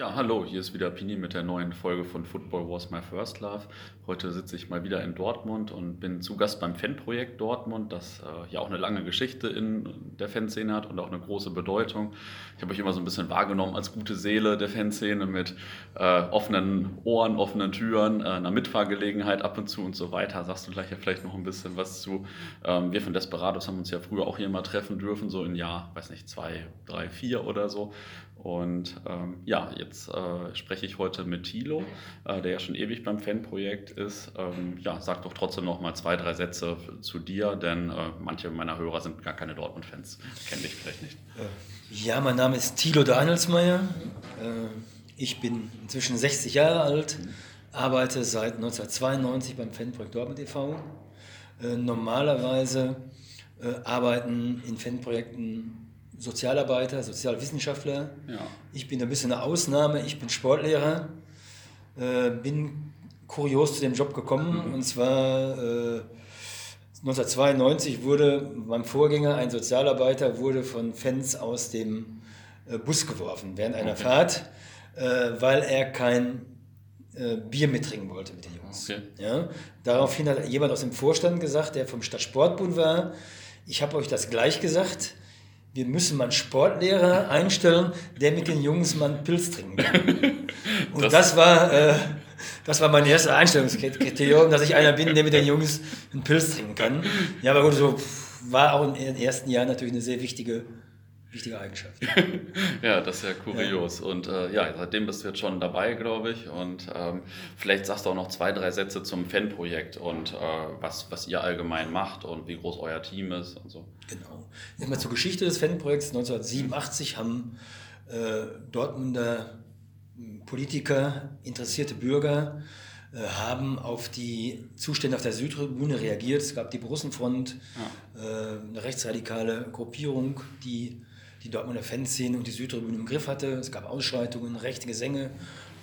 Ja, hallo, hier ist wieder Pini mit der neuen Folge von Football Was My First Love. Heute sitze ich mal wieder in Dortmund und bin zu Gast beim Fanprojekt Dortmund, das äh, ja auch eine lange Geschichte in der Fanszene hat und auch eine große Bedeutung. Ich habe euch immer so ein bisschen wahrgenommen als gute Seele der Fanszene mit äh, offenen Ohren, offenen Türen, äh, einer Mitfahrgelegenheit ab und zu und so weiter. Sagst du gleich ja vielleicht noch ein bisschen was zu. Ähm, wir von Desperados haben uns ja früher auch hier mal treffen dürfen, so in Jahr, weiß nicht, zwei, drei, vier oder so. Und ähm, ja, jetzt äh, spreche ich heute mit Thilo, äh, der ja schon ewig beim Fanprojekt ist. Ähm, ja, sag doch trotzdem noch mal zwei, drei Sätze zu dir, denn äh, manche meiner Hörer sind gar keine Dortmund-Fans, kennen dich vielleicht nicht. Äh, ja, mein Name ist Thilo Danielsmeier. Äh, ich bin inzwischen 60 Jahre alt, arbeite seit 1992 beim Fanprojekt Dortmund e.V. Äh, normalerweise arbeiten in Fanprojekten Sozialarbeiter, Sozialwissenschaftler. Ja. Ich bin ein bisschen eine Ausnahme. Ich bin Sportlehrer. Äh, bin kurios zu dem Job gekommen. Mhm. Und zwar äh, 1992 wurde mein Vorgänger, ein Sozialarbeiter, wurde von Fans aus dem äh, Bus geworfen während einer okay. Fahrt, äh, weil er kein äh, Bier mittrinken wollte mit den Jungs. Okay. Ja? Daraufhin hat jemand aus dem Vorstand gesagt, der vom Stadtsportbund war, ich habe euch das gleich gesagt, wir müssen mal einen Sportlehrer einstellen, der mit den Jungs mal einen Pilz trinken kann. Und das, das war, äh, das war mein erstes Einstellungskriterium, dass ich einer bin, der mit den Jungs einen Pilz trinken kann. Ja, aber gut, so war auch in den ersten Jahren natürlich eine sehr wichtige wichtige Eigenschaft. ja, das ist ja kurios. Ja. Und äh, ja, seitdem bist du jetzt schon dabei, glaube ich. Und ähm, vielleicht sagst du auch noch zwei, drei Sätze zum Fanprojekt und äh, was, was ihr allgemein macht und wie groß euer Team ist und so. Genau. Mal zur Geschichte des Fanprojekts. 1987 haben äh, Dortmunder Politiker, interessierte Bürger, äh, haben auf die Zustände auf der Südtribüne reagiert. Es gab die Borussenfront, ja. Äh, eine rechtsradikale Gruppierung, die die Dortmunder Fanszene und die Südtribüne im Griff hatte. Es gab Ausschreitungen, rechte Gesänge.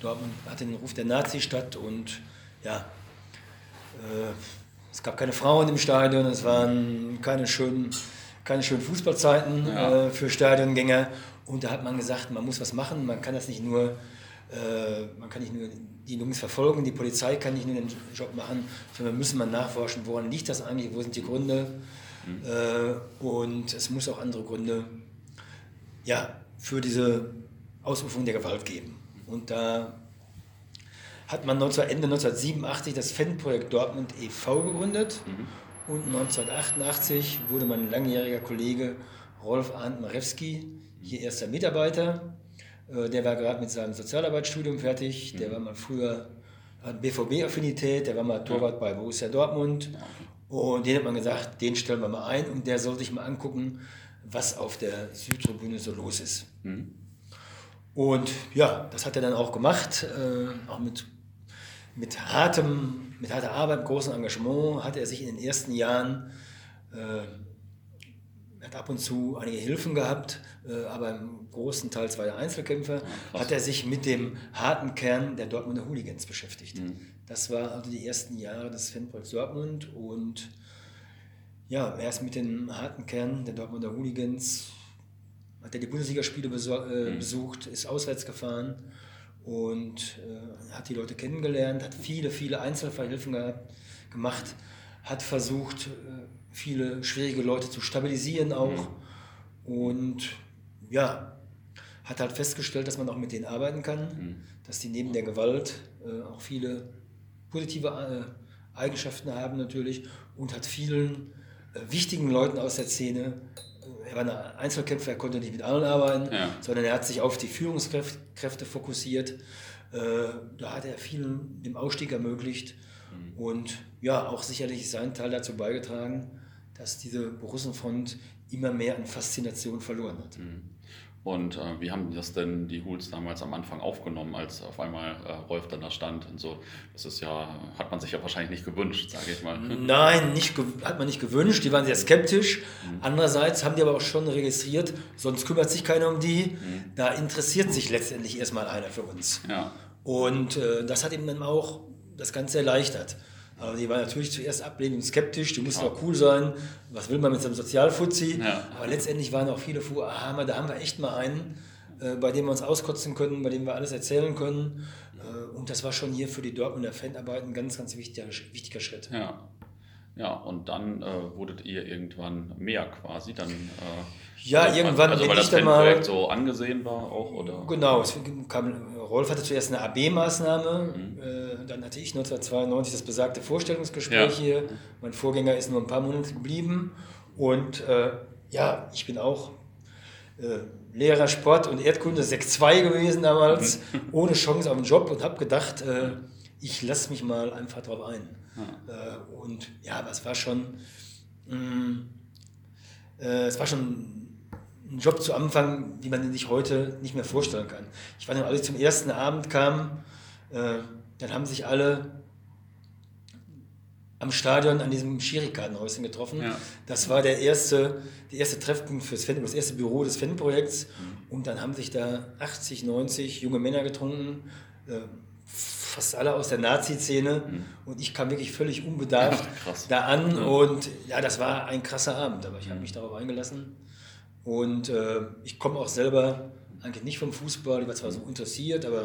Dortmund hatte den Ruf der Nazi-Stadt und ja, äh, es gab keine Frauen im Stadion, es waren keine schönen, keine schönen Fußballzeiten ja. äh, für Stadiongänger. Und da hat man gesagt, man muss was machen, man kann das nicht nur, äh, man kann nicht nur die Jungs verfolgen, die Polizei kann nicht nur den Job machen, sondern wir müssen mal nachforschen, woran liegt das eigentlich, wo sind die Gründe. Mhm. Äh, und es muss auch andere Gründe ja, für diese Ausrufung der Gewalt geben. Und da hat man 19, Ende 1987 das Fanprojekt Dortmund e.V. gegründet mhm. und 1988 wurde mein langjähriger Kollege Rolf Arndt Marewski hier erster Mitarbeiter. Äh, der war gerade mit seinem Sozialarbeitsstudium fertig. Der mhm. war mal früher hat BVB-Affinität, der war mal Torwart bei Borussia Dortmund. Und den hat man gesagt, den stellen wir mal ein und der soll sich mal angucken, was auf der Südtribüne so los ist. Mhm. Und ja, das hat er dann auch gemacht, äh, auch mit, mit, hartem, mit harter Arbeit, großem Engagement hat er sich in den ersten Jahren, äh, hat ab und zu einige Hilfen gehabt, äh, aber im großen Teil war er Einzelkämpfer, ja, hat er sich mit dem harten Kern der Dortmunder Hooligans beschäftigt. Mhm. Das waren also die ersten Jahre des Fanprojekts Dortmund und ja, erst mit dem harten Kern der Dortmunder Hooligans hat er die Bundesligaspiele äh, mhm. besucht, ist auswärts gefahren und äh, hat die Leute kennengelernt, hat viele, viele Einzelfallhilfen gehabt, gemacht, hat versucht, äh, viele schwierige Leute zu stabilisieren auch mhm. und ja, hat halt festgestellt, dass man auch mit denen arbeiten kann, mhm. dass die neben der Gewalt äh, auch viele positive Eigenschaften haben natürlich und hat vielen wichtigen Leuten aus der Szene. Er war ein Einzelkämpfer, er konnte nicht mit allen arbeiten, ja. sondern er hat sich auf die Führungskräfte fokussiert. Äh, da hat er vielen den Ausstieg ermöglicht mhm. und ja, auch sicherlich seinen Teil dazu beigetragen, dass diese Borussenfront immer mehr an Faszination verloren hat. Mhm. Und äh, wie haben das denn die Hools damals am Anfang aufgenommen, als auf einmal äh, Rolf dann da stand und so? Das ist ja, hat man sich ja wahrscheinlich nicht gewünscht, sage ich mal. Nein, nicht, hat man nicht gewünscht. Die waren sehr skeptisch. Mhm. Andererseits haben die aber auch schon registriert, sonst kümmert sich keiner um die. Mhm. Da interessiert sich letztendlich erstmal einer für uns. Ja. Und äh, das hat ihm dann auch das Ganze erleichtert. Aber die war natürlich zuerst ablehnend und skeptisch, die mussten auch cool sein, was will man mit so einem Sozialfuzzi? Ja. Aber letztendlich waren auch viele vor, aha, da haben wir echt mal einen, äh, bei dem wir uns auskotzen können, bei dem wir alles erzählen können. Äh, und das war schon hier für die Dortmunder Fanarbeit ein ganz, ganz wichtiger, wichtiger Schritt. Ja. Ja, und dann äh, wurdet ihr irgendwann mehr quasi. Dann, äh, ja, also, irgendwann also, bin weil das ich dann mal. so angesehen war auch, oder? Genau, es kam, Rolf hatte zuerst eine AB-Maßnahme, mhm. äh, dann hatte ich 1992 das besagte Vorstellungsgespräch ja. hier. Mein Vorgänger ist nur ein paar Monate geblieben und äh, ja, ich bin auch äh, Lehrer Sport und Erdkunde 6-2 gewesen damals, mhm. ohne Chance auf einen Job und habe gedacht, äh, ich lasse mich mal einfach drauf ein. Ja. Äh, und ja, aber es war schon, mh, mm, äh, es war schon ein Job zu Anfang, wie man sich heute nicht mehr vorstellen kann. Ich weiß noch, als ich zum ersten Abend kam, äh, dann haben sich alle am Stadion an diesem Schirikartenhäuschen getroffen. Ja. Das war der erste, der erste Treffpunkt fürs Fan, das erste Büro des Fanprojekts. Mhm. Und dann haben sich da 80, 90 junge Männer getrunken, äh, fast alle aus der Nazi-Szene. Mhm. Und ich kam wirklich völlig unbedarft ja, da an. Ja. Und ja, das war ein krasser Abend, aber ich habe mhm. mich darauf eingelassen. Und äh, ich komme auch selber eigentlich nicht vom Fußball, ich war zwar so mhm. interessiert, aber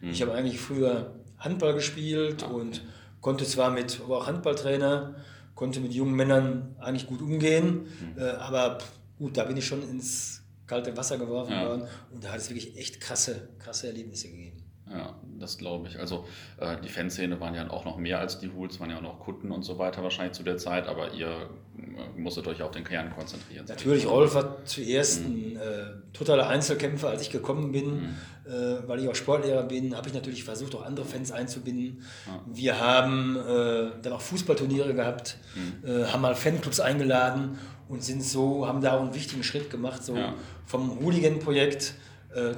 mhm. ich habe eigentlich früher Handball gespielt okay. und konnte zwar mit, war auch Handballtrainer, konnte mit jungen Männern eigentlich gut umgehen, mhm. äh, aber gut, da bin ich schon ins kalte Wasser geworfen ja. worden und da hat es wirklich echt krasse, krasse Erlebnisse gegeben. Ja, das glaube ich. Also äh, die Fanszene waren ja auch noch mehr als die Hools, waren ja auch noch Kunden und so weiter wahrscheinlich zu der Zeit, aber ihr äh, musstet euch auf den Kern konzentrieren. Natürlich, Rolf war zuerst mhm. ein äh, totaler Einzelkämpfer, als ich gekommen bin, mhm. Äh, weil ich auch Sportlehrer bin, habe ich natürlich versucht, auch andere Fans einzubinden. Ja. Wir haben äh, dann auch Fußballturniere gehabt, mhm. Äh, haben mal Fanclubs eingeladen und sind so, haben da auch einen wichtigen Schritt gemacht, so ja. vom Hooligan-Projekt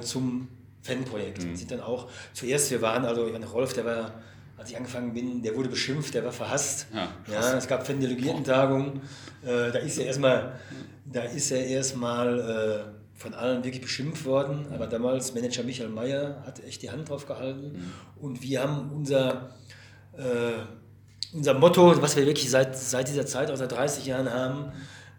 zum Fanprojekt. Mhm. Sind dann auch, zuerst, wir waren, also ich Rolf, der war, als ich angefangen bin, der wurde beschimpft, der war verhasst. Ja, ja es gab Fan-Delegiertentagungen. Äh, da ist er erstmal, da ist er erstmal äh, von allen wirklich beschimpft worden. Aber damals Manager Michael Mayer hat echt die Hand drauf gehalten. Mhm. Und wir haben unser, äh, unser Motto, was wir wirklich seit, seit dieser Zeit, auch seit 30 Jahren haben,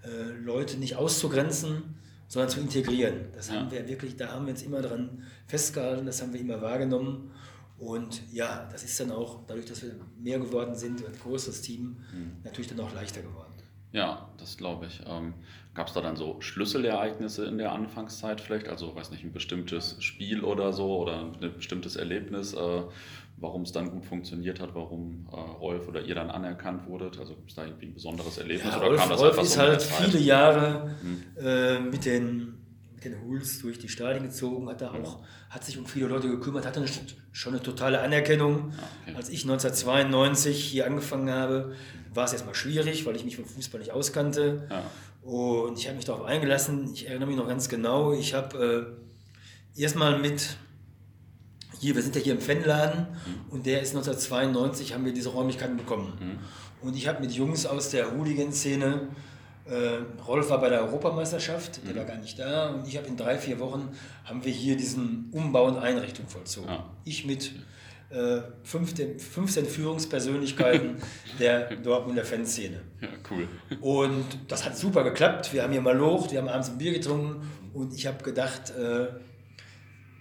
äh, Leute nicht auszugrenzen, sondern zu integrieren. Das ja. haben wir wirklich, da haben wir uns immer dran festgehalten, das haben wir immer wahrgenommen. Und ja, das ist dann auch, dadurch, dass wir mehr geworden sind, ein größeres Team, mhm. natürlich dann auch leichter geworden. Ja, das glaube ich. Ähm, Gab es da dann so Schlüsselereignisse in der Anfangszeit vielleicht? Also, weiß nicht, ein bestimmtes Spiel oder so oder ein bestimmtes Erlebnis, äh, warum es dann gut funktioniert hat, warum äh, Rolf oder ihr dann anerkannt wurdet? Also gibt es da irgendwie ein besonderes Erlebnis ja, oder Rolf, kam das Rolf ist so halt viele Jahre hm. äh, mit den mit den Hools durch die Stadien gezogen, hat, da auch, hat sich um viele Leute gekümmert, hatte eine, schon eine totale Anerkennung. Ah, okay. Als ich 1992 hier angefangen habe, war es erstmal schwierig, weil ich mich vom Fußball nicht auskannte. Ja. Und ich habe mich darauf eingelassen. Ich erinnere mich noch ganz genau. Ich habe äh, erstmal mit hier, wir sind ja hier im Fanladen mhm. und der ist 1992, haben wir diese Räumlichkeiten bekommen. Mhm. Und ich habe mit Jungs aus der Hooligan-Szene, äh, Rolf war bei der Europameisterschaft, der mhm. war gar nicht da und ich habe in drei, vier Wochen, haben wir hier diesen Umbau und Einrichtung vollzogen. Ja. Ich mit äh, 15, 15 Führungspersönlichkeiten der Dortmunder Fanszene. Ja, cool. Und das hat super geklappt. Wir haben hier mal locht, wir haben abends ein Bier getrunken und ich habe gedacht, äh,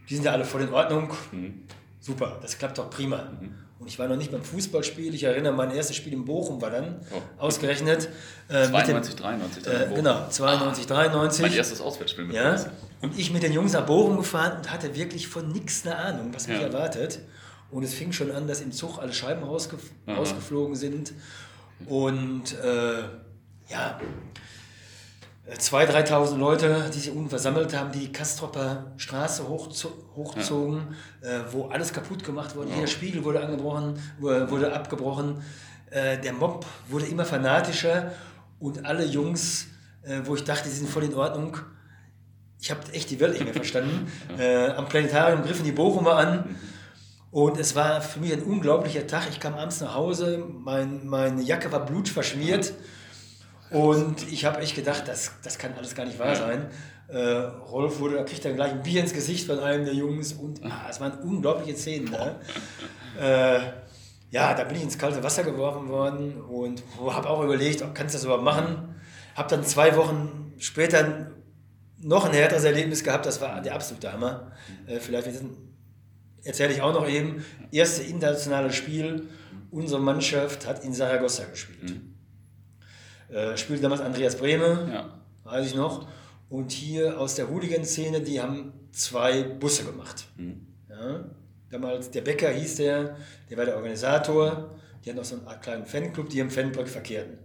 die sind ja alle voll in Ordnung. Mhm. Super, das klappt doch prima. Mhm. Und ich war noch nicht beim Fußballspiel. Ich erinnere, mein erstes Spiel in Bochum war dann oh. ausgerechnet. Äh, 92, dem, 93. Äh, genau, 92, ah, 93. Mein erstes Auswärtsspiel mit ja. Und ich mit den Jungs nach Bochum gefahren und hatte wirklich von nichts eine Ahnung, was mich ja. erwartet. Und es fing schon an, dass im Zug alle Scheiben rausgef Aha. rausgeflogen sind. Und äh, ja, 2.000, 3.000 Leute, die sich unten versammelt haben, die Kastropper Straße hochzogen, ja. äh, wo alles kaputt gemacht wurde. Ja. Jeder Spiegel wurde angebrochen, wurde abgebrochen. Äh, der Mob wurde immer fanatischer und alle Jungs, äh, wo ich dachte, die sind voll in Ordnung, ich habe echt die Welt nicht mehr verstanden. Äh, am Planetarium griffen die Bochumer an. Mhm. Und es war für mich ein unglaublicher Tag. Ich kam abends nach Hause, mein, meine Jacke war blutverschmiert. Und ich habe echt gedacht, das, das kann alles gar nicht wahr sein. Äh, Rolf wurde, kriegt dann gleich ein Bier ins Gesicht von einem der Jungs und ah, es waren unglaubliche Szenen da. Äh, ja, da bin ich ins kalte Wasser geworfen worden und habe auch überlegt, kannst du das überhaupt machen? Habe dann zwei Wochen später noch ein härteres Erlebnis gehabt, das war der absolute Hammer. Äh, vielleicht erzähle ich auch noch eben. Erste internationale Spiel, unsere Mannschaft hat in Saragossa gespielt. Mhm. Äh, spielte damals Andreas Brehme, ja. weiß ich noch. Und hier aus der Hooligan-Szene, die haben zwei Busse gemacht. Mhm. Ja, damals der Bäcker hieß der, der war der Organisator. Die hatten noch so einen kleinen Fanclub, die im Fanbrück verkehrten.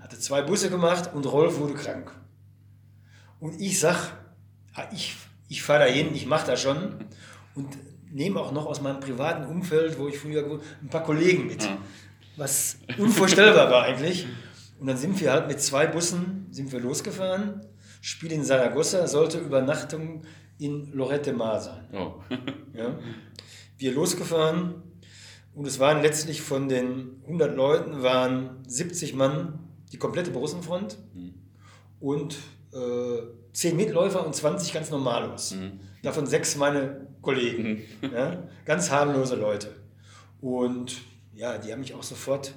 Hatte zwei Busse gemacht und Rolf wurde krank. Und ich sag, ah, ich, ich fahre da hin, ich mache das schon. Und nehme auch noch aus meinem privaten Umfeld, wo ich früher gewohnt ein paar Kollegen mit. Was unvorstellbar war eigentlich. Und dann sind wir halt mit zwei Bussen sind wir losgefahren. Spiel in Saragossa sollte Übernachtung in Lorette Mar sein. Oh. ja. Wir losgefahren und es waren letztlich von den 100 Leuten waren 70 Mann die komplette Borussenfront mhm. und äh, 10 Mitläufer und 20 ganz Normalos. Mhm. Davon sechs meine Kollegen. Mhm. Ja? Ganz harmlose Leute. Und ja, die haben mich auch sofort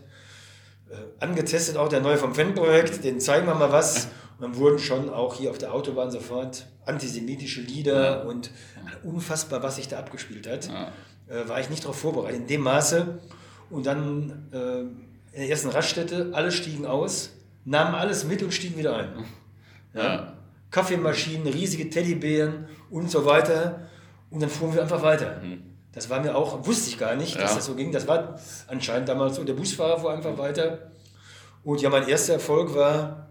angetestet, auch der neue vom Fan-Projekt, den zeigen wir mal was. Und dann wurden schon auch hier auf der Autobahn sofort antisemitische Lieder ja. und unfassbar, was sich da abgespielt hat. Ja. Äh, war ich nicht darauf vorbereitet, in dem Maße. Und dann äh, in der ersten Raststätte, alle stiegen aus, nahmen alles mit und stiegen wieder ein. Ja. Kaffeemaschinen, riesige Teddybären und so weiter. Und dann fuhren wir einfach weiter. Mhm. Das war mir auch, wusste ich gar nicht, dass das so ging. Das war anscheinend damals so. Der Busfahrer fuhr einfach weiter. Und ja, mein erster Erfolg war,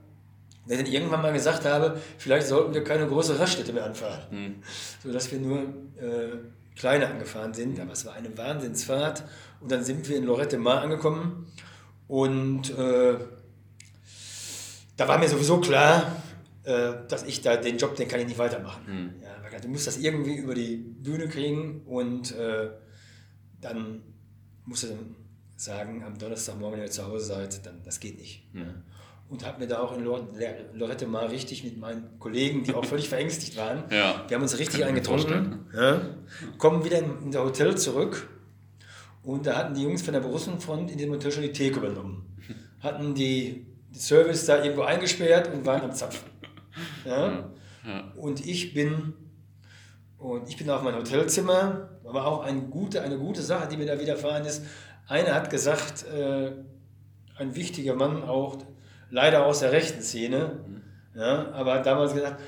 dass ich dann irgendwann mal gesagt habe, vielleicht sollten wir keine große Raststätte mehr anfahren. Mhm. Sodass wir nur äh, kleine angefahren sind. Aber es war eine Wahnsinnsfahrt. Und dann sind wir in Lorette Mar angekommen. Und äh, da war mir sowieso klar, dass ich da den Job, den kann ich nicht weitermachen. Mhm. Ja, du musst das irgendwie über die Bühne kriegen und äh, dann musst du sagen, am Donnerstagmorgen, wenn ihr zu Hause seid, dann das geht nicht. Ja. Und habe mir da auch in Lorette mal richtig mit meinen Kollegen, die auch völlig verängstigt waren, ja. wir haben uns richtig eingetrunken, ja, kommen wieder in unser Hotel zurück und da hatten die Jungs von der Borussenfront in dem Hotel schon die Theke übernommen. Hatten die Service da irgendwo eingesperrt und waren am Zapfen. Ja? ja. Und ich bin und ich bin auf mein Hotelzimmer, aber auch eine gute, eine gute Sache, die mir da widerfahren ist. Einer hat gesagt, äh, ein wichtiger Mann auch, leider aus der rechten Szene, mhm. ja, aber hat damals gesagt,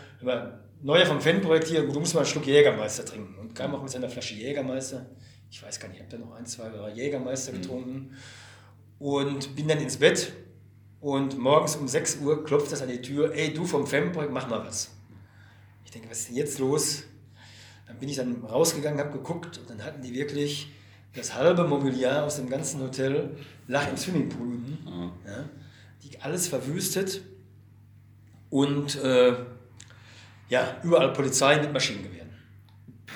Neuer vom Fanprojekt hier, du musst mal einen Schluck Jägermeister trinken. Und kam auch mit seiner Flasche Jägermeister. Ich weiß gar nicht, ich habe da noch ein, zwei Jägermeister mhm. getrunken. Und bin dann ins Bett und morgens um 6 Uhr klopft das an die Tür, ey, du vom Femprojekt, mach mal was. Ich denke, was ist denn jetzt los? Dann bin ich dann rausgegangen, habe geguckt und dann hatten die wirklich das halbe Mobiliar aus dem ganzen Hotel lag im Swimmingpool unten. Mhm. Ja, die alles verwüstet und äh, ja, überall Polizei mit Maschinengewehren.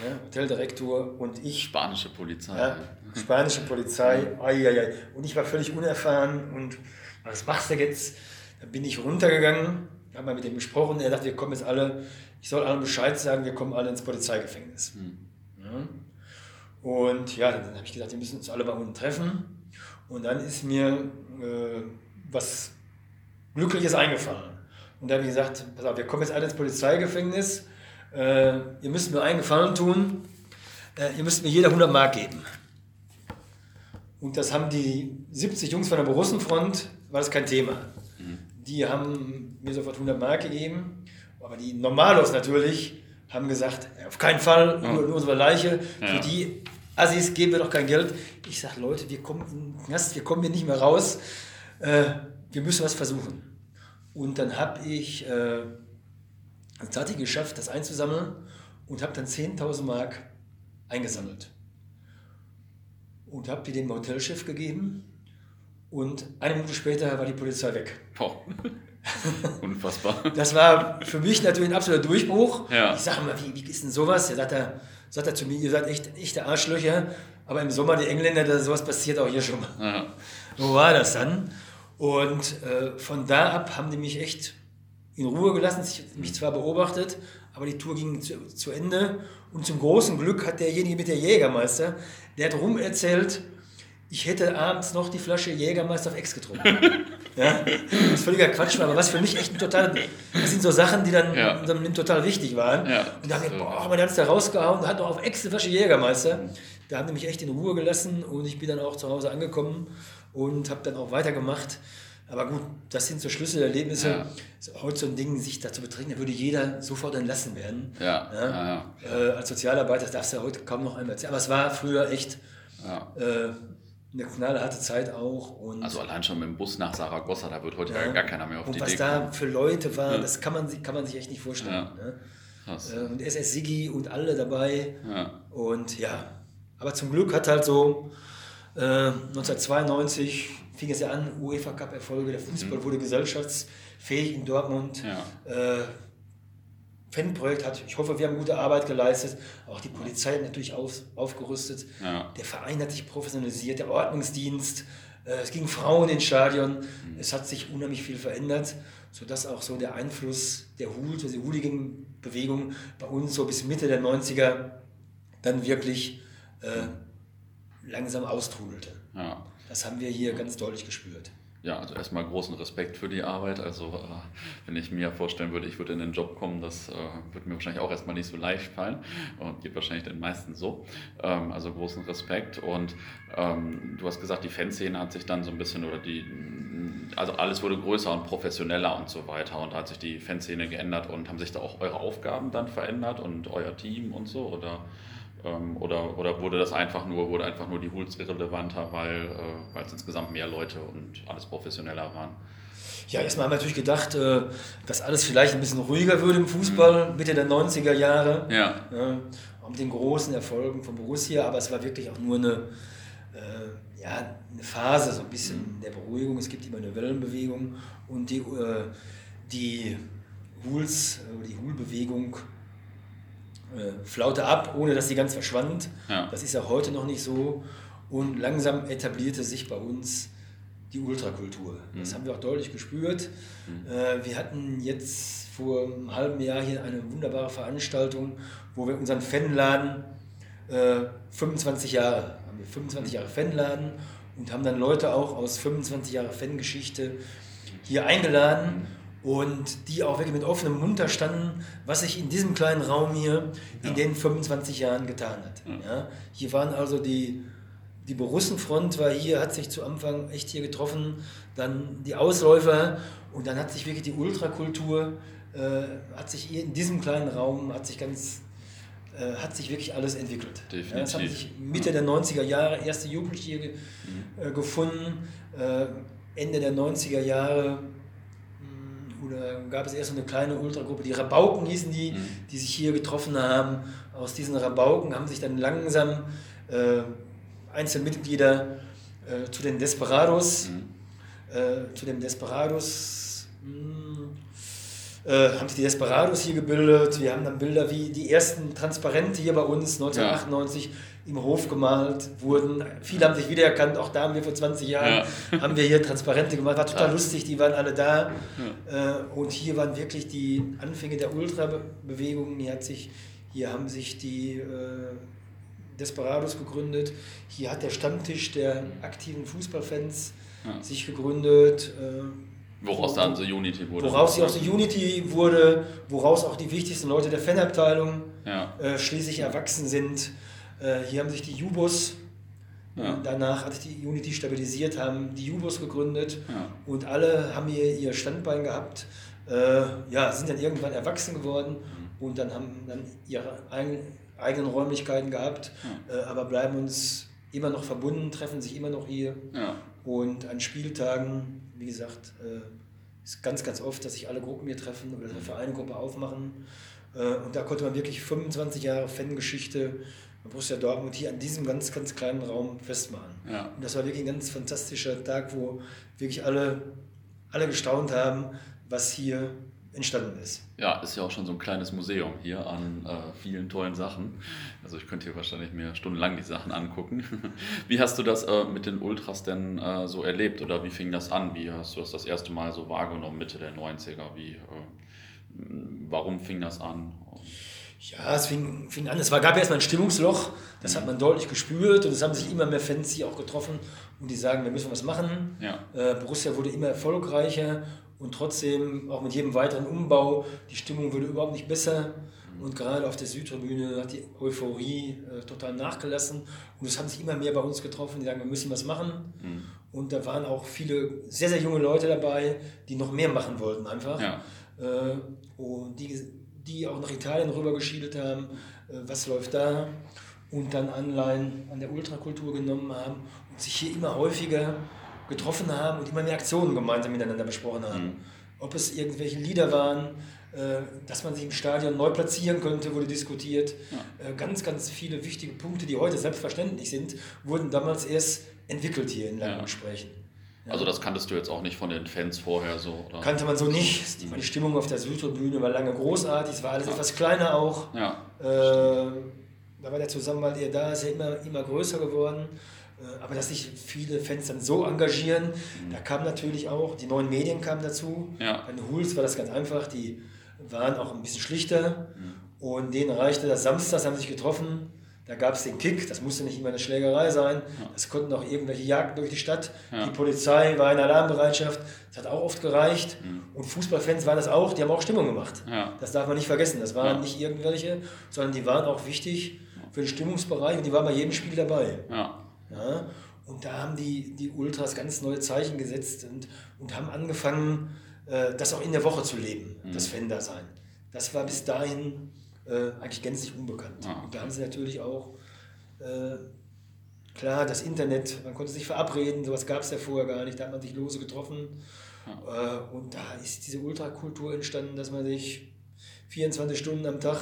Ja, Hoteldirektor und ich. Spanische Polizei. Ja, spanische Polizei. Ai, ai, ai. Und ich war völlig unerfahren und was machst du jetzt? Dann bin ich runtergegangen, habe mal mit ihm gesprochen. Er dachte, wir kommen jetzt alle, ich soll allen Bescheid sagen, wir kommen alle ins Polizeigefängnis. Mhm. Ja. Und ja, dann, dann habe ich gesagt, wir müssen uns alle bei unten treffen. Und dann ist mir äh, was Glückliches eingefallen. Und da habe ich gesagt, pass auf, wir kommen jetzt alle ins Polizeigefängnis. Äh, ihr müsst mir einen Gefallen tun. Äh, ihr müsst mir jeder 100 Mark geben. Und das haben die 70 Jungs von der Borussenfront war das kein Thema. Mhm. Die haben mir sofort 100 Mark gegeben, aber die Normalos natürlich haben gesagt, auf keinen Fall, nur, nur unsere Leiche, ja. für die Assis geben wir doch kein Geld. Ich sage, Leute, wir kommen, wir kommen hier nicht mehr raus, äh, wir müssen was versuchen. Und dann habe ich, äh, das hatte ich geschafft, das einzusammeln und habe dann 10.000 Mark eingesammelt. Und habe die dem Hotelchef gegeben und eine Minute später war die Polizei weg. Boah. Unfassbar. Das war für mich natürlich ein absoluter Durchbruch. Ja. Ich sage mal, wie, wie ist denn sowas? Er sagt, er, sagt er zu mir, ihr seid echt echte Arschlöcher, aber im Sommer die Engländer, da sowas passiert auch hier schon mal. Ja. So war das dann. Und äh, von da ab haben die mich echt in Ruhe gelassen, mich zwar beobachtet, aber die Tour ging zu, zu Ende. Und zum großen Glück hat derjenige mit der Jägermeister, der hat rum erzählt, ich hätte abends noch die Flasche Jägermeister auf Ex getrunken. ja, das ist völliger Quatsch, aber was für mich echt ein total, das sind so Sachen, die dann, ja. dann total wichtig waren. Ja, und da haben wir, boah, man hat es da rausgehauen und hat noch auf Ex eine Flasche Jägermeister. Da haben die mich echt in Ruhe gelassen und ich bin dann auch zu Hause angekommen und habe dann auch weitergemacht. Aber gut, das sind so Schlüsselerlebnisse. Ja. Heute so ein Ding, sich dazu betrinken, da würde jeder sofort entlassen werden. Ja. ja? ja äh, als Sozialarbeiter darfst du ja heute kaum noch einmal erzählen. Aber es war früher echt äh, eine knallharte Zeit auch. Und also allein schon mit dem Bus nach Saragossa, da wird heute ja, gar keiner mehr auf und die Idee kommen. was da für Leute waren, das kann man, kann man sich echt nicht vorstellen. Ne? Krass. Äh, und SS Sigi und alle dabei. Und ja, aber zum Glück hat halt so äh, 1992 fing es ja an, UEFA Cup Erfolge, der Fußball mhm. wurde gesellschaftsfähig in Dortmund. Ja. Äh, Fanprojekt hat, ich hoffe, wir haben gute Arbeit geleistet. Auch die Polizei hat natürlich auf, aufgerüstet. Ja. Der Verein hat sich professionalisiert, der Ordnungsdienst. Äh, es ging Frauen ins Stadion. Mhm. Es hat sich unheimlich viel verändert, sodass auch so der Einfluss der Hut, also die Hooligan-Bewegung bei uns so bis Mitte der 90er dann wirklich äh, langsam austrudelte. Ja. Das haben wir hier ganz deutlich gespürt. Ja, also erstmal großen Respekt für die Arbeit. Also äh, wenn ich mir vorstellen würde, ich würde in den Job kommen, das äh, würde mir wahrscheinlich auch erstmal nicht so leicht fallen und geht wahrscheinlich den meisten so. Ähm, also großen Respekt. Und ähm, du hast gesagt, die Fanszene hat sich dann so ein bisschen oder die, also alles wurde größer und professioneller und so weiter und da hat sich die Fanszene geändert und haben sich da auch eure Aufgaben dann verändert und euer Team und so oder? Ähm, oder, oder wurde das einfach nur, wurde einfach nur die Hools irrelevanter, weil, äh, es insgesamt mehr Leute und alles professioneller waren? Ja, erstmal haben wir natürlich gedacht, äh, dass alles vielleicht ein bisschen ruhiger würde im Fußball, mhm. Mitte der 90er Jahre. Ja. ja. mit den großen Erfolgen von Borussia, aber es war wirklich auch nur eine, äh, ja, eine Phase, so ein bisschen mhm. der Beruhigung. Es gibt immer eine Wellenbewegung und die, äh, die Hools, äh, die Hool-Bewegung äh, flaute ab, ohne dass sie ganz verschwand. Ja. Das ist ja heute noch nicht so. Und langsam etablierte sich bei uns die Ultrakultur. Das mhm. haben wir auch deutlich gespürt. Mhm. Äh, wir hatten jetzt vor einem halben Jahr hier eine wunderbare Veranstaltung, wo wir unseren Fanladen äh, 25 Jahre, haben wir 25 Jahre Fanladen und haben dann Leute auch aus 25 Jahre Fangeschichte hier eingeladen. Mhm und die auch wirklich mit offenem Mund da standen, was sich in diesem kleinen Raum hier ja. in den 25 Jahren getan hat. Ja. ja. Hier waren also die, die Borussenfront war hier, hat sich zu Anfang echt hier getroffen, dann die Ausläufer und dann hat sich wirklich die Ultrakultur, äh, hat sich hier in diesem kleinen Raum, hat sich ganz, äh, hat sich wirklich alles entwickelt. Definitiv. Es haben sich Mitte der 90er Jahre erste Jugendliche hier mhm. äh, gefunden, äh, Ende der 90er Jahre oder gab es erst so eine kleine Ultragruppe, die Rabauken hießen die, mhm. die sich hier getroffen haben. Aus diesen Rabauken haben sich dann langsam äh, einzelne Mitglieder äh, zu den Desperados, mhm. äh, zu den Desperados, mh, hm, äh, haben sich die Desperados hier gebildet. Wir haben dann Bilder wie die ersten Transparente hier bei uns 1998. Ja im Hof gemalt wurden. Viele haben sich wiedererkannt, auch da haben wir vor 20 Jahren, ja. haben wir hier Transparente gemalt, war total ja. lustig, die waren alle da. Ja. Äh, und hier waren wirklich die Anfänge der Ultrabewegung, hier, hat sich, hier haben sich die äh, Desperados gegründet, hier hat der Stammtisch der aktiven Fußballfans sich gegründet. Äh, Woraus dann so Unity wurde. Woraus auch so Unity wurde, woraus auch die wichtigsten Leute der Fanabteilung schließlich erwachsen sind. Äh, hier haben sich die Jubos, ja. danach hat sich die Unity stabilisiert, haben die Jubos gegründet ja. und alle haben hier ihr Standbein gehabt, äh, ja, sind dann irgendwann erwachsen geworden mhm. und dann haben dann ihre eigenen Räumlichkeiten gehabt, ja. äh, aber bleiben uns immer noch verbunden, treffen sich immer noch hier und an Spieltagen, wie gesagt, äh, ist ganz, ganz oft, dass sich alle Gruppen hier treffen oder für eine Gruppe aufmachen. Äh, und da konnte man wirklich 25 Jahre Fangeschichte Borussia Dortmund hier an diesem ganz, ganz kleinen Raum festmachen. Ja. Und das war wirklich ein ganz fantastischer Tag, wo wirklich alle, alle gestaunt haben, was hier entstanden ist. Ja, ist ja auch schon so ein kleines Museum hier an äh, vielen tollen Sachen. Also ich könnte hier wahrscheinlich mir stundenlang die Sachen angucken. Wie hast du das äh, mit den Ultras denn äh, so erlebt oder wie fing das an? Wie hast du das das erste Mal so wahrgenommen, Mitte der 90er? Wie, äh, warum fing das an? Ja, es fing, fing an. Es war, gab erstmal ein Stimmungsloch, das hat man deutlich gespürt und es haben sich immer mehr Fans hier auch getroffen und die sagen, wir müssen was machen. Ja. Äh, Borussia wurde immer erfolgreicher und trotzdem auch mit jedem weiteren Umbau, die Stimmung wurde überhaupt nicht besser. Und gerade auf der Südtribüne hat die Euphorie äh, total nachgelassen. Und es haben sich immer mehr bei uns getroffen, die sagen, wir müssen was machen. Mhm. Und da waren auch viele sehr, sehr junge Leute dabei, die noch mehr machen wollten einfach. Ja. Äh, und die, die auch nach Italien rüber geschielt haben, äh, was läuft da. Und dann Anleihen an der Ultrakultur genommen haben und sich hier immer häufiger getroffen haben und immer mehr Aktionen gemeinsam miteinander besprochen haben. Mhm. Ob es irgendwelche Lieder waren, äh, dass man sich im Stadion neu platzieren könnte, wurde diskutiert. Ja. Äh, ganz, ganz viele wichtige Punkte, die heute selbstverständlich sind, wurden damals erst entwickelt hier in langen ja. Gesprächen. Ja. Also das kanntest du jetzt auch nicht von den Fans vorher so? Oder? Kannte man so nicht. Die, die Stimmung auf der Südtribüne war lange großartig, es war alles etwas kleiner auch. Ja. Äh, da war der Zusammenhalt eher da, ist ja immer, immer größer geworden. Äh, aber dass sich viele Fans dann so engagieren, mhm. da kam natürlich auch, die neuen Medien kamen dazu. Ja. Bei den Hools war das ganz einfach, die waren auch ein bisschen schlichter mhm. und denen reichte das Samstags, haben sich getroffen. Da gab es den Kick, das musste nicht immer eine Schlägerei sein. Es konnten auch irgendwelche Jagden durch die Stadt. Die Polizei war in Alarmbereitschaft. Das hat auch oft gereicht. Mhm. Und Fußballfans waren das auch, die haben auch Stimmung gemacht. Das darf man nicht vergessen. Das waren nicht irgendwelche, sondern die waren auch wichtig für den Stimmungsbereich und die waren bei jedem Spiel dabei. Ja. Und da haben die, die Ultras ganz neue Zeichen gesetzt und, und haben angefangen, äh, das auch in der Woche zu leben, mhm. das Fan-Dasein. Das war bis dahin äh, eigentlich gänzlich unbekannt. Ah. Und da haben sie natürlich auch, äh, klar, das Internet, man konnte sich verabreden, sowas gab es ja vorher gar nicht, da hat man sich lose getroffen. Ja. Äh, und da ist diese Ultrakultur entstanden, dass man sich 24 Stunden am Tag,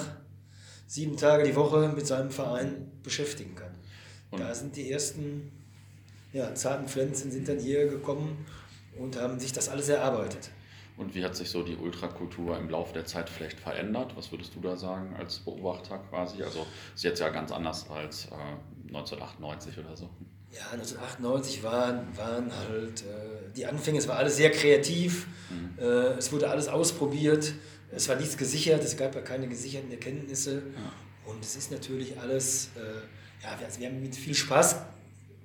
sieben Tage die Woche mit seinem Verein beschäftigen kann. Und da sind die ersten ja, zarten Pflänzchen sind dann hier gekommen und haben sich das alles erarbeitet. Und wie hat sich so die Ultrakultur im Laufe der Zeit vielleicht verändert? Was würdest du da sagen als Beobachter quasi? Also ist jetzt ja ganz anders als äh, 1998 oder so. Ja, 1998 waren, waren halt äh, die Anfänge, es war alles sehr kreativ, mhm. äh, es wurde alles ausprobiert, es war nichts gesichert, es gab ja keine gesicherten Erkenntnisse. Ja. Und es ist natürlich alles, äh, ja, wir, also wir haben mit viel Spaß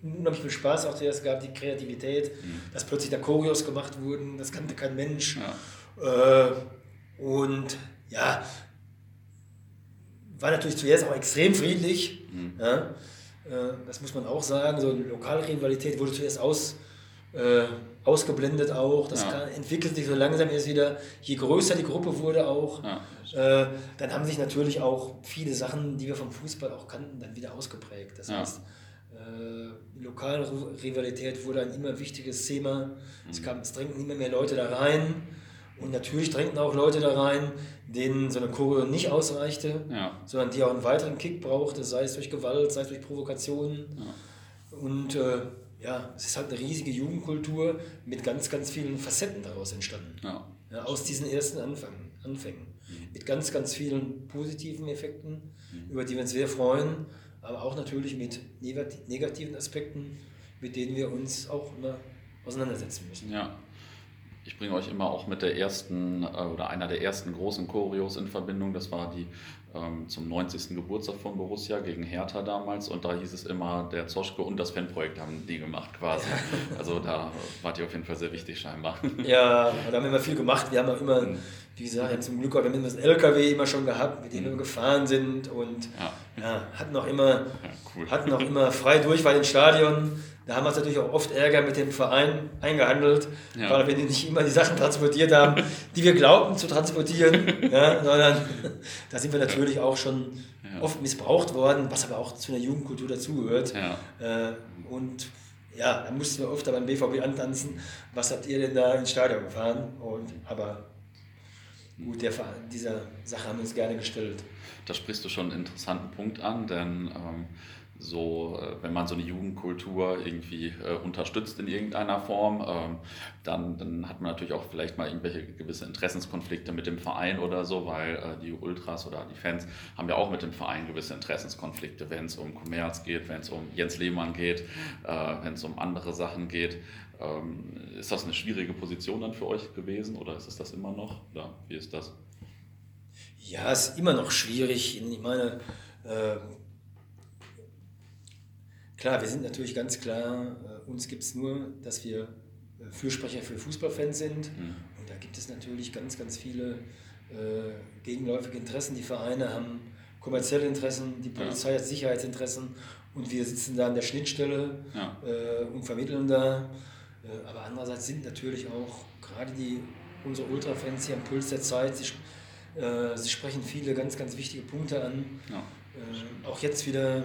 unheimlich viel Spaß auch zuerst gehabt, die Kreativität, mhm. dass plötzlich da Choreos gemacht wurden, das kannte kein Mensch. Ja. Äh, und ja, war natürlich zuerst auch extrem friedlich. Mhm. Ja, äh, das muss man auch sagen. So eine Lokalrivalität wurde zuerst aus, äh, ausgeblendet auch. Das ja. kann, entwickelt sich so langsam erst wieder. Je größer die Gruppe wurde auch, ja. äh, dann haben sich natürlich auch viele Sachen, die wir vom Fußball auch kannten, dann wieder ausgeprägt. Das heißt, äh, Lokalrivalität wurde ein immer wichtiges Thema. Es, kam, es drängten immer mehr Leute da rein. Und natürlich drängten auch Leute da rein, denen so eine Choreo nicht ausreichte, ja. sondern die auch einen weiteren Kick brauchte, sei es durch Gewalt, sei es durch Provokationen. Ja. Und äh, ja, es ist halt eine riesige Jugendkultur mit ganz, ganz vielen Facetten daraus entstanden. Ja. Ja, aus diesen ersten Anfang, Anfängen. Mhm. Mit ganz, ganz vielen positiven Effekten, mhm. über die wir uns sehr freuen aber auch natürlich mit negativen Aspekten, mit denen wir uns auch immer auseinandersetzen müssen. Ja. Ich bringe euch immer auch mit der ersten äh, oder einer der ersten großen Choreos in Verbindung. Das war die ähm, zum 90. Geburtstag von Borussia gegen Hertha damals. Und da hieß es immer, der Zoschke und das Fanprojekt haben die gemacht quasi. Also da wart ihr auf jeden Fall sehr wichtig scheinbar. Ja, da haben wir immer viel gemacht. Wir haben auch immer, wie gesagt, zum Glück auch, wir haben das LKW immer schon gehabt, mit dem wir mhm. gefahren sind und ja. Ja, hatten auch immer, ja, cool. hatten auch immer frei Durchwahl im Stadion. Da haben wir uns natürlich auch oft Ärger mit dem Verein eingehandelt, ja. weil wir nicht immer die Sachen transportiert haben, die wir glaubten zu transportieren, ja, sondern da sind wir natürlich auch schon ja. oft missbraucht worden, was aber auch zu einer Jugendkultur dazugehört. Äh, und ja, da mussten wir öfter beim BVB antanzen, was habt ihr denn da ins Stadion gefahren? Und, aber gut, der, dieser Sache haben wir uns gerne gestellt. Da sprichst du schon einen interessanten Punkt an, denn ähm, so, äh, wenn man so eine Jugendkultur irgendwie äh, unterstützt in irgendeiner Form, ähm, dann, dann hat man natürlich auch vielleicht mal irgendwelche gewisse Interessenskonflikte mit dem Verein oder so, weil äh, die Ultras oder die Fans haben ja auch mit dem Verein gewisse Interessenskonflikte, wenn es um Kommerz geht, wenn es um Jens Lehmann geht, äh, wenn es um andere Sachen geht. Ähm, ist das eine schwierige Position dann für euch gewesen oder ist es das immer noch? Oder wie ist das? Ja, es ist immer noch schwierig. Ich meine, äh, klar, wir sind natürlich ganz klar, äh, uns gibt es nur, dass wir äh, Fürsprecher für Fußballfans sind. Mhm. Und da gibt es natürlich ganz, ganz viele äh, gegenläufige Interessen. Die Vereine haben kommerzielle Interessen, die Polizei ja. hat Sicherheitsinteressen und wir sitzen da an der Schnittstelle ja. äh, und vermitteln da. Äh, aber andererseits sind natürlich auch gerade die unsere Ultrafans hier am Puls der Zeit. Sie, äh, sie sprechen viele ganz, ganz wichtige Punkte an. Ja. Auch jetzt wieder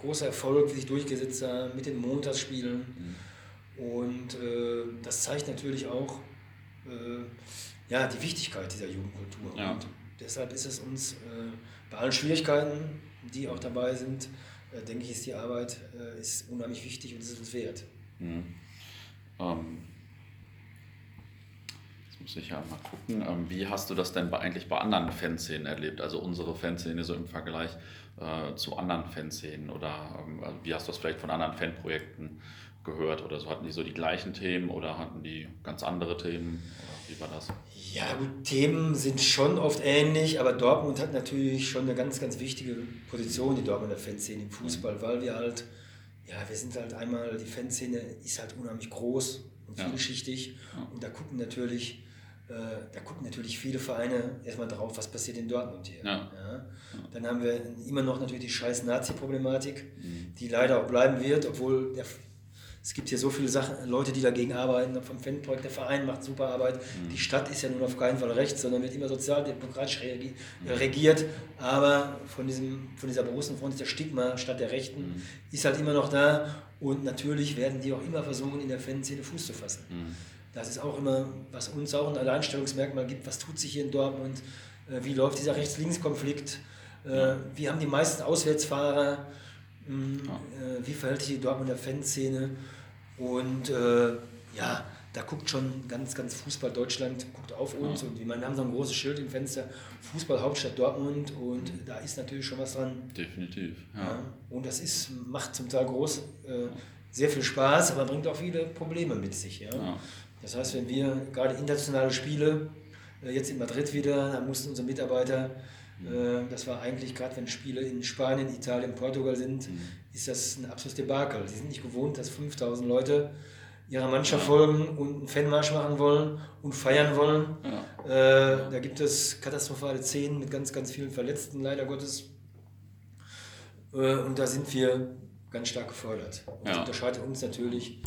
großer Erfolg, wie sich durchgesetzt hat mit den Montagsspielen. Mhm. Und äh, das zeigt natürlich auch ja, die Wichtigkeit dieser Jugendkultur. Ja. Und deshalb ist es uns äh, bei allen Schwierigkeiten, die auch dabei sind, äh, denke ich, ist die Arbeit äh, ist unheimlich wichtig und es ist uns wert. Mhm. Ähm, jetzt muss ich ja mal gucken, ähm, wie hast du das denn bei, eigentlich bei anderen Fanszenen erlebt? Also unsere Fanszene so im Vergleich äh, zu anderen Fanszenen oder ähm, wie hast du das vielleicht von anderen Fanprojekten gehört oder so? Hatten die so die gleichen Themen oder hatten die ganz andere Themen? Oder wie war das? Ja, gut, Themen sind schon oft ähnlich, aber Dortmund hat natürlich schon eine ganz, ganz wichtige Position, die Dortmunder Fanszene im Fußball, mhm. weil wir halt, ja, wir sind halt einmal, die Fanszene ist halt unheimlich groß und vielschichtig ja. und da gucken natürlich, da gucken natürlich viele Vereine erstmal drauf, was passiert in Dortmund hier. Ja. Ja. Dann haben wir immer noch natürlich die scheiß Nazi-Problematik, mhm. die leider auch bleiben wird, obwohl der es gibt hier so viele Sachen, Leute, die dagegen arbeiten, vom Fanprojekt, der Verein macht super Arbeit. Mhm. Die Stadt ist ja nun auf keinen Fall rechts, sondern wird immer sozialdemokratisch mhm. regiert. Aber von, diesem, von dieser Borussenfront ist der Stigma Stadt der Rechten, mhm. ist halt immer noch da. Und natürlich werden die auch immer versuchen, in der Fanszene Fuß zu fassen. Das ist auch immer, was uns auch ein Alleinstellungsmerkmal gibt, was tut sich hier in Dortmund, äh, wie läuft dieser Rechts-Links-Konflikt, äh, wie haben die meisten Auswärtsfahrer Mhm. Äh, wie verhält sich die Dortmunder Fanszene? Und äh, ja, da guckt schon ganz, ganz Fußball Deutschland guckt auf uns. Ja. Und wir haben so ein großes Schild im Fenster, Fußball Hauptstadt Dortmund. Und mhm. da ist natürlich schon was dran. Definitiv. Ja. ja. Und das ist, macht zum Teil groß, äh, sehr viel Spaß, aber bringt auch viele Probleme mit sich. Ja? Das heißt, wenn wir gerade internationale Spiele, äh, jetzt in Madrid wieder, da mussten unsere Mitarbeiter äh, das war eigentlich, gerade wenn Spiele in Spanien, Italien, Portugal sind, mhm. ist das ein absolutes Debakel. Die sind nicht gewohnt, dass 5000 Leute ihrer Mannschaft folgen und einen Fanmarsch machen wollen und feiern wollen. Ja. Äh, da gibt es katastrophale Szenen mit ganz, ganz vielen Verletzten, leider Gottes. Äh, und da sind wir ganz stark gefordert. Und ja. das unterscheidet uns natürlich,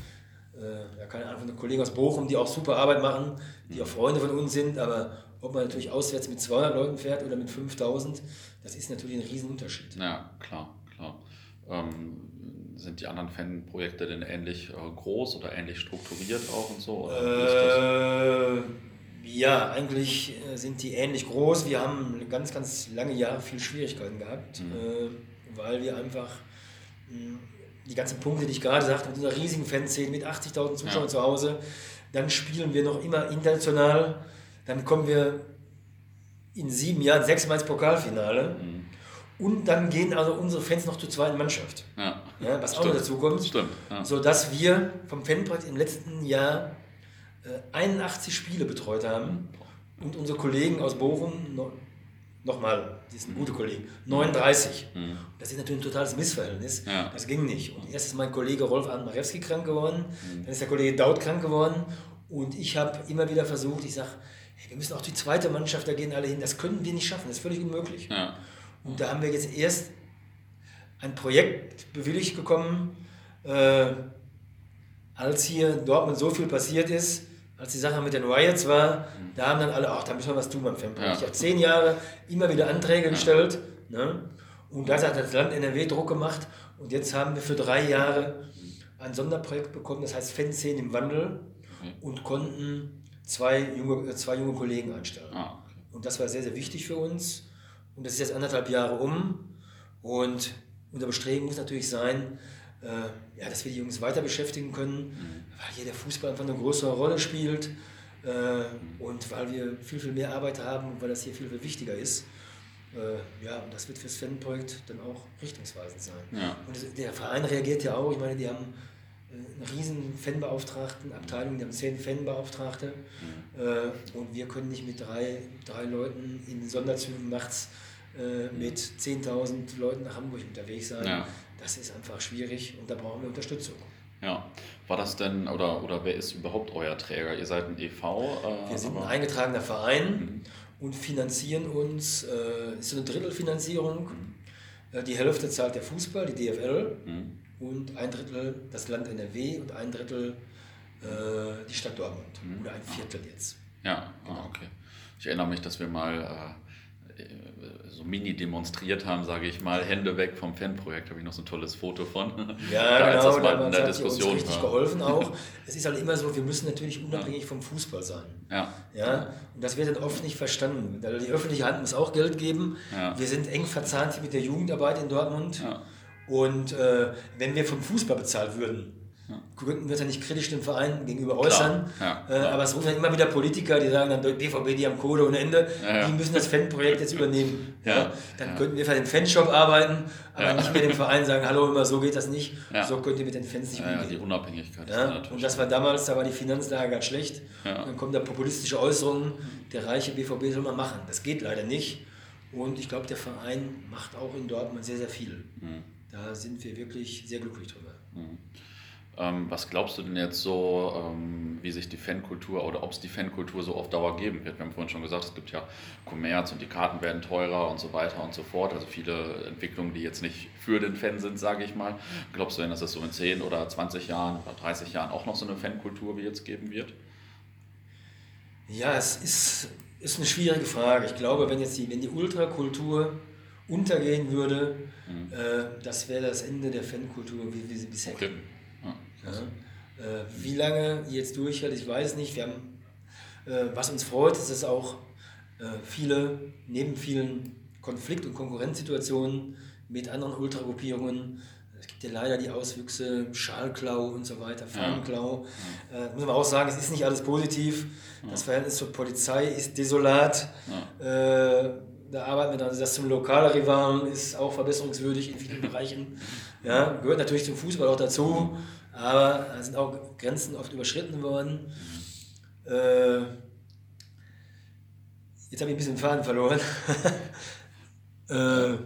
äh, ja, keine Ahnung, von den Kollegen aus Bochum, die auch super Arbeit machen, die auch Freunde von uns sind, aber ob man natürlich auswärts mit 200 Leuten fährt oder mit 5000, das ist natürlich ein Riesenunterschied. Ja, klar, klar. Ähm, sind die anderen Fanprojekte denn ähnlich äh, groß oder ähnlich strukturiert auch und so? Äh, ja, eigentlich äh, sind die ähnlich groß. Wir haben ganz, ganz lange Jahre viel Schwierigkeiten gehabt, mhm. äh, weil wir einfach hm, die ganzen Punkte, die ich gerade sagte, mit dieser riesigen Fanszene, mit 80.000 Zuschauern ja. zu Hause, dann spielen wir noch immer international dann kommen wir in sieben Jahren sechsmal ins Pokalfinale. Mhm. Und dann gehen also unsere Fans noch zur zweiten Mannschaft. Ja. ja was Stimmt. auch noch dazu kommt. Stimmt. Ja. Sodass wir vom Fanprojekt im letzten Jahr äh, 81 Spiele betreut haben. Und unsere Kollegen aus Bochum, no, nochmal, die sind gute Kollegen, 39. Mhm. Das ist natürlich ein totales Missverhältnis. Ja. Das ging nicht. Und erst ist mein Kollege Rolf Arnmarewski krank geworden, mhm. dann ist der Kollege Daud krank geworden. Und ich habe immer wieder versucht, ich sage, hey, wir müssen auch die zweite Mannschaft, da gehen alle hin. Das können wir nicht schaffen, das ist völlig unmöglich. Ja. Und da haben wir jetzt erst ein Projekt bewilligt bekommen, äh, als hier in Dortmund so viel passiert ist, als die Sache mit den Riots war, da haben dann alle, ach, da müssen wir was tun beim Fanprojekt. Ja. Ich habe zehn Jahre immer wieder Anträge gestellt ne? und da hat das Land NRW Druck gemacht und jetzt haben wir für drei Jahre ein Sonderprojekt bekommen, das heißt Fanszenen im Wandel und konnten zwei junge, äh, zwei junge Kollegen einstellen. Ah, okay. Und das war sehr, sehr wichtig für uns. Und das ist jetzt anderthalb Jahre um. Und unser Bestreben muss natürlich sein, äh, ja, dass wir die Jungs weiter beschäftigen können, mhm. weil hier der Fußball einfach eine größere Rolle spielt äh, und weil wir viel, viel mehr Arbeit haben und weil das hier viel, viel wichtiger ist. Äh, ja, und das wird fürs Fanprojekt dann auch richtungsweisend sein. Ja. Und der Verein reagiert ja auch, ich meine, die haben eine riesen Fanbeauftragtenabteilung, die haben zehn Fanbeauftragte mhm. äh, und wir können nicht mit drei, drei Leuten in Sonderzügen nachts äh, mit 10.000 Leuten nach Hamburg unterwegs sein. Ja. Das ist einfach schwierig und da brauchen wir Unterstützung. Ja, war das denn, oder, oder wer ist überhaupt euer Träger? Ihr seid ein EV? Äh, wir sind ein eingetragener Verein mhm. und finanzieren uns, äh, ist so eine Drittelfinanzierung. Mhm. Äh, die Hälfte zahlt der Fußball, die DFL, mhm. und ein Drittel das Land NRW und ein Drittel äh, die Stadt Dortmund. Mhm. Oder ein Viertel jetzt. Ja, genau. ah, okay. Ich erinnere mich, dass wir mal äh, so mini demonstriert haben, sage ich mal, Hände weg vom Fanprojekt, habe ich noch so ein tolles Foto von. Ja, da, genau, das mal in der Diskussion uns richtig war. geholfen auch. es ist halt immer so, wir müssen natürlich unabhängig vom Fußball sein. Ja. ja. Und das wird dann oft nicht verstanden. Die öffentliche Hand muss auch Geld geben. Ja. Wir sind eng verzahnt mit der Jugendarbeit in Dortmund. Ja. Und äh, wenn wir vom Fußball bezahlt würden, könnten wir es ja nicht kritisch dem Verein gegenüber äußern. Ja, äh, aber es rufen dann immer wieder Politiker, die sagen dann, BVB, die haben Kohle ohne Ende, ja, die müssen das Fanprojekt jetzt übernehmen. Dann könnten wir für den Fanshop arbeiten, aber nicht mehr dem Verein sagen, hallo, immer so geht das nicht. So könnt ihr mit den Fans nicht umgehen. die Unabhängigkeit. Und das war damals, da war die Finanzlage ganz schlecht. Und dann kommen da populistische Äußerungen, der reiche BVB soll man machen. Das geht leider nicht. Und ich glaube, der Verein macht auch in Dortmund sehr, sehr viel. Mhm. Da sind wir wirklich sehr glücklich drüber. Mhm. Ähm, was glaubst du denn jetzt so, ähm, wie sich die Fankultur oder ob es die Fankultur so auf Dauer geben wird? Wir haben vorhin schon gesagt, es gibt ja Kommerz und die Karten werden teurer und so weiter und so fort. Also viele Entwicklungen, die jetzt nicht für den Fan sind, sage ich mal. Glaubst du denn, dass es so in 10 oder 20 Jahren oder 30 Jahren auch noch so eine Fankultur wie jetzt geben wird? Ja, es ist, ist eine schwierige Frage. Ich glaube, wenn jetzt die, wenn die Ultrakultur untergehen würde, mhm. äh, das wäre das Ende der Fankultur, wie wir sie bisher okay. Ja. Äh, wie lange jetzt durchhält, ich weiß nicht. Wir haben, äh, was uns freut, ist, dass auch äh, viele, neben vielen Konflikt- und Konkurrenzsituationen mit anderen Ultragruppierungen, es gibt ja leider die Auswüchse, Schalklau und so weiter, Fahnenklau. Ja. Äh, muss man auch sagen, es ist nicht alles positiv. Ja. Das Verhältnis zur Polizei ist desolat. Ja. Äh, da arbeiten wir dann, also das zum Lokalrivalen ist auch verbesserungswürdig in vielen Bereichen. Ja, gehört natürlich zum Fußball auch dazu. Aber da sind auch Grenzen oft überschritten worden. Äh, jetzt habe ich ein bisschen den Faden verloren. äh,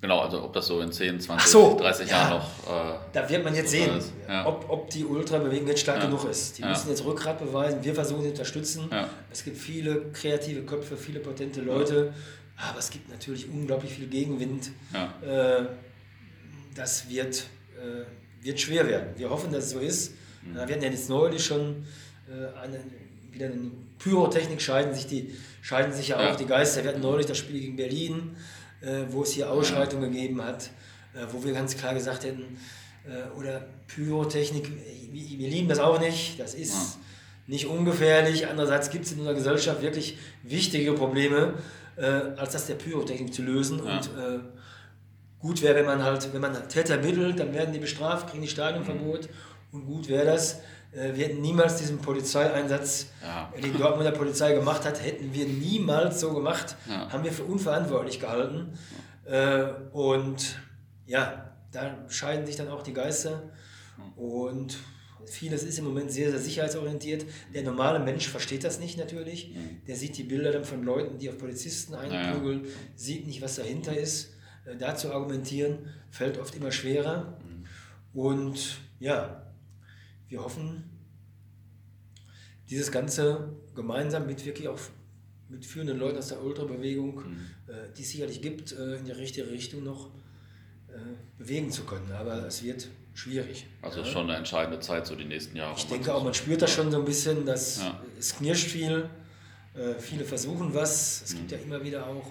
genau, also ob das so in 10, 20, so, 30 ja, Jahren noch. Äh, da wird man jetzt sehen, ja. ob, ob die Ultrabewegung jetzt stark ja. genug ist. Die müssen jetzt Rückgrat beweisen. Wir versuchen sie zu unterstützen. Es gibt viele kreative Köpfe, viele potente Leute. Aber es gibt natürlich unglaublich viel Gegenwind. Äh, das wird äh, wird schwer werden. Wir hoffen, dass es so ist. Mhm. Wir hatten ja jetzt neulich schon äh, eine, wieder eine Pyrotechnik, scheiden sich, die, scheiden sich ja, ja. auch die Geister. Wir hatten neulich das Spiel gegen Berlin, äh, wo es hier Ausschreitungen ja. gegeben hat, äh, wo wir ganz klar gesagt hätten, äh, oder Pyrotechnik, wir, lieben das auch nicht, das ist ja. nicht ungefährlich. Andererseits gibt es in unserer Gesellschaft wirklich wichtige Probleme, äh, als das der Pyrotechnik zu lösen. Und äh, Gut wäre, wenn man halt, wenn man Täter mittelt, dann werden die bestraft, kriegen die Stadionverbot. Und gut wäre das, äh, wir hätten niemals diesen Polizeieinsatz, ja. den die Dortmunder Polizei gemacht hat, hätten wir niemals so gemacht, ja. haben wir für unverantwortlich gehalten. Ja. Äh, und ja, da scheiden sich dann auch die Geister. Und vieles ist im Moment sehr, sehr sicherheitsorientiert. Der normale Mensch versteht das nicht natürlich. Der sieht die Bilder dann von Leuten, die auf Polizisten einprügeln, sieht nicht, was dahinter ist. Äh, da zu argumentieren, fällt oft immer schwerer. Und ja, wir hoffen, dieses Ganze gemeinsam mit wirklich auch mit führenden Leuten aus der Ultrabewegung, mhm. Äh, die es sicherlich gibt, äh, in die richtige Richtung noch bewegen zu können. Aber es wird schwierig. Also ja. schon eine entscheidende Zeit, so die nächsten Jahre. Ich denke auch, man spürt das schon so ein bisschen, dass ja. es knirscht viel. Viele versuchen was. Es gibt mhm. ja immer wieder auch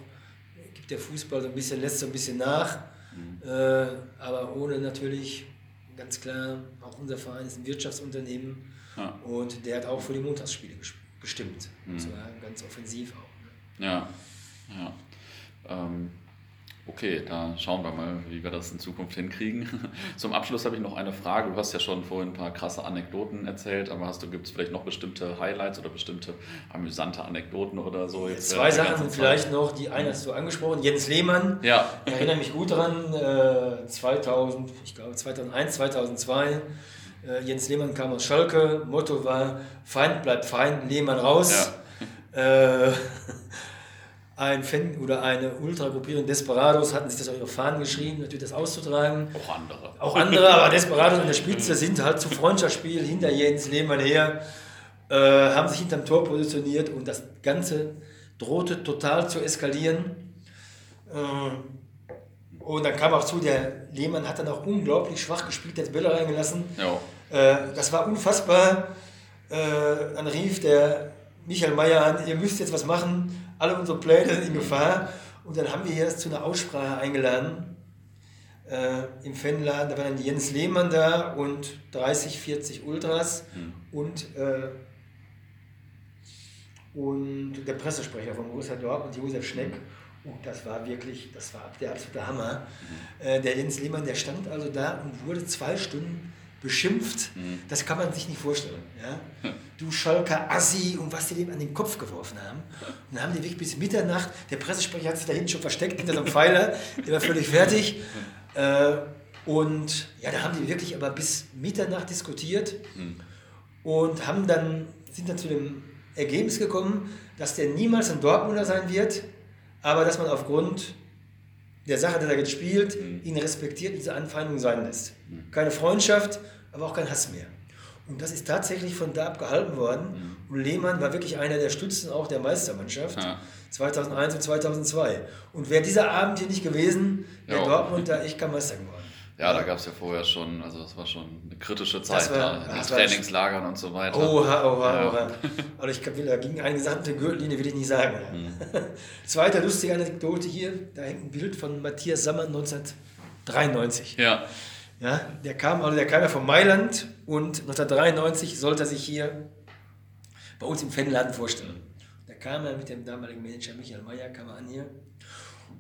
gibt der Fußball so ein bisschen, lässt so ein bisschen nach, mhm. äh, aber ohne natürlich ganz klar, auch unser Verein ist ein Wirtschaftsunternehmen ja. und der hat auch für die Montagsspiele gestimmt. Mhm. Das war ganz offensiv auch. Ne? Ja, ja. Ähm, Okay, da schauen wir mal, wie wir das in Zukunft hinkriegen. Zum Abschluss habe ich noch eine Frage. Du hast ja schon vorhin ein paar krasse Anekdoten erzählt, aber hast du gibt es vielleicht noch bestimmte Highlights oder bestimmte amüsante Anekdoten oder so? Jetzt Zwei Sachen vielleicht noch. Die eine hast du angesprochen, Jens Lehmann. Ja. Ich erinnere mich gut daran. 2000, äh, ich glaube 2001, 2002 Äh, Jens Lehmann kam aus Schalke, Motto war Feind bleibt Feind, Lehmann raus. Ja. Ein Fan oder eine Ultragruppierung Desperados hatten sich das auf ihre Fahnen geschrieben, natürlich das auszutragen. Auch andere. Auch andere, aber Desperados an der Spitze sind halt zu Freundschaftsspiel hinter Jens Lehmann her, äh, haben sich hinterm Tor positioniert und das Ganze drohte total zu eskalieren. Äh, und dann kam auch zu, der Lehmann hat dann auch unglaublich schwach gespielt, der hat Bälle reingelassen. Ja. Äh, das war unfassbar. Äh, dann rief der Michael Mayer an, ihr müsst jetzt was machen alle unsere Pläne sind in Gefahr. Und dann haben wir hier zu einer Aussprache eingeladen äh, im Fanladen. Da war dann Jens Lehmann da und 30, 40 Ultras mhm. und, äh, und der Pressesprecher von Borussia Dortmund, Josef Schneck. Und das war wirklich, das war der absolute Hammer. Mhm. Äh, der Jens Lehmann, der stand also da und wurde zwei Stunden beschimpft. Mhm. Das kann man sich nicht vorstellen. Ja? Du Schalker Assi und was die dem an den Kopf geworfen haben. Und dann haben die wirklich bis Mitternacht, der Pressesprecher hat sich da hinten schon versteckt hinter so einem Pfeiler, der war völlig fertig. Äh, und ja, da haben die wirklich aber bis Mitternacht diskutiert mhm. und haben dann, sind dann zu dem Ergebnis gekommen, dass der niemals ein Dortmunder sein wird, aber dass man aufgrund der Sache, dass er jetzt spielt, mhm. ihn respektiert, diese Anfeindung sein lässt. Mhm. Keine Freundschaft, aber auch kein Hass mehr. Und das ist tatsächlich von da ab gehalten worden. Mhm. Und Lehmann war wirklich einer der Stützen auch der Meistermannschaft ja. 2001 und 2002. Und wäre dieser Abend hier nicht gewesen, wäre Dortmund da echt kein Meister geworden. Ja, da gab es ja vorher schon, also das war schon eine kritische Zeit war, da, in den Trainingslagern und so weiter. Oha, oha, ja. oha. Aber ich glaube, da ging einige Sachen der Gürtellinie, will ich nicht sagen. Mhm. Zweite lustige Anekdote hier, da hängt ein Bild von Matthias Sammer 1993. Ja. Ja, der kam, also der kam ja von Mailand und 1993 sollte er sich hier bei uns im Fanladen vorstellen. Da kam er mit dem damaligen Manager Michael Mayer, kam er an hier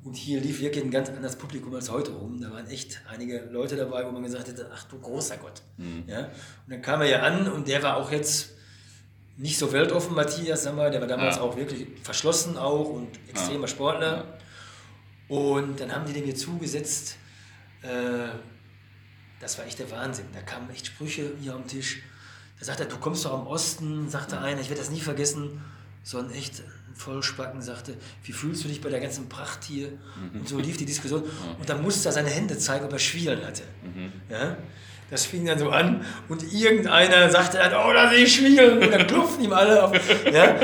und hier lief wirklich ein ganz anderes Publikum als heute rum. Da waren echt einige Leute dabei, wo man gesagt hätte, ach du großer Gott. Mhm. Ja? Und dann kam er ja an und der war auch jetzt nicht so weltoffen, Matthias Sammer, der war damals ja. auch wirklich verschlossen auch und extremer ja. Sportler. Und dann haben die dem hier zugesetzt, äh, das war echt der Wahnsinn. Da kamen echt Sprüche hier am Tisch. Da sagt er, du kommst doch am Osten, sagte einer, ich werde das nie vergessen, so ein echt Vollspacken sagte, wie fühlst du dich bei der ganzen Pracht hier? Mhm. Und so lief die Diskussion. Und dann musste er seine Hände zeigen, ob er Schwielen hatte. Mhm. Ja? Das fing dann so an und irgendeiner sagte dann, oh, da sehe ich Schwielen. Und dann klopften ihm alle auf. Ja?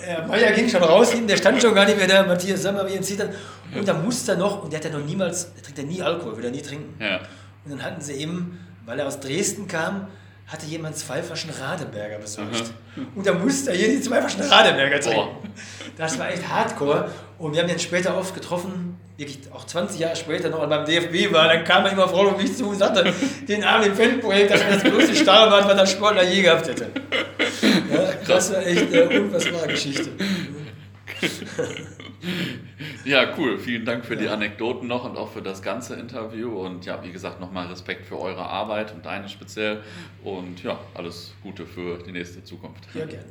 Herr Meier ging schon raus, der stand schon gar nicht mehr da, Matthias Sammer, wie sieht dann. Und dann musste er noch, und der hat ja noch niemals, der trinkt ja nie Alkohol, will er nie trinken. Ja. Und dann hatten sie eben, weil er aus Dresden kam, hatte jemand zwei Flaschen Radeberger besorgt. Und da musste er hier die zwei Flaschen Radeberger trinken. Oh. Das war echt hardcore. Und wir haben ihn später oft getroffen, wirklich auch 20 Jahre später noch beim DFB war, dann kam er immer voll auf mich zu und sagte, den Abend im Fanprojekt, das war das größte Stahlbad, was der Sportler je gehabt hätte. Ja, das war echt eine unfassbare Geschichte. Ja, cool. Vielen Dank für ja. die Anekdoten noch und auch für das ganze Interview. Und ja, wie gesagt, nochmal Respekt für eure Arbeit und deine speziell. Und ja, alles Gute für die nächste Zukunft. Ja, gerne.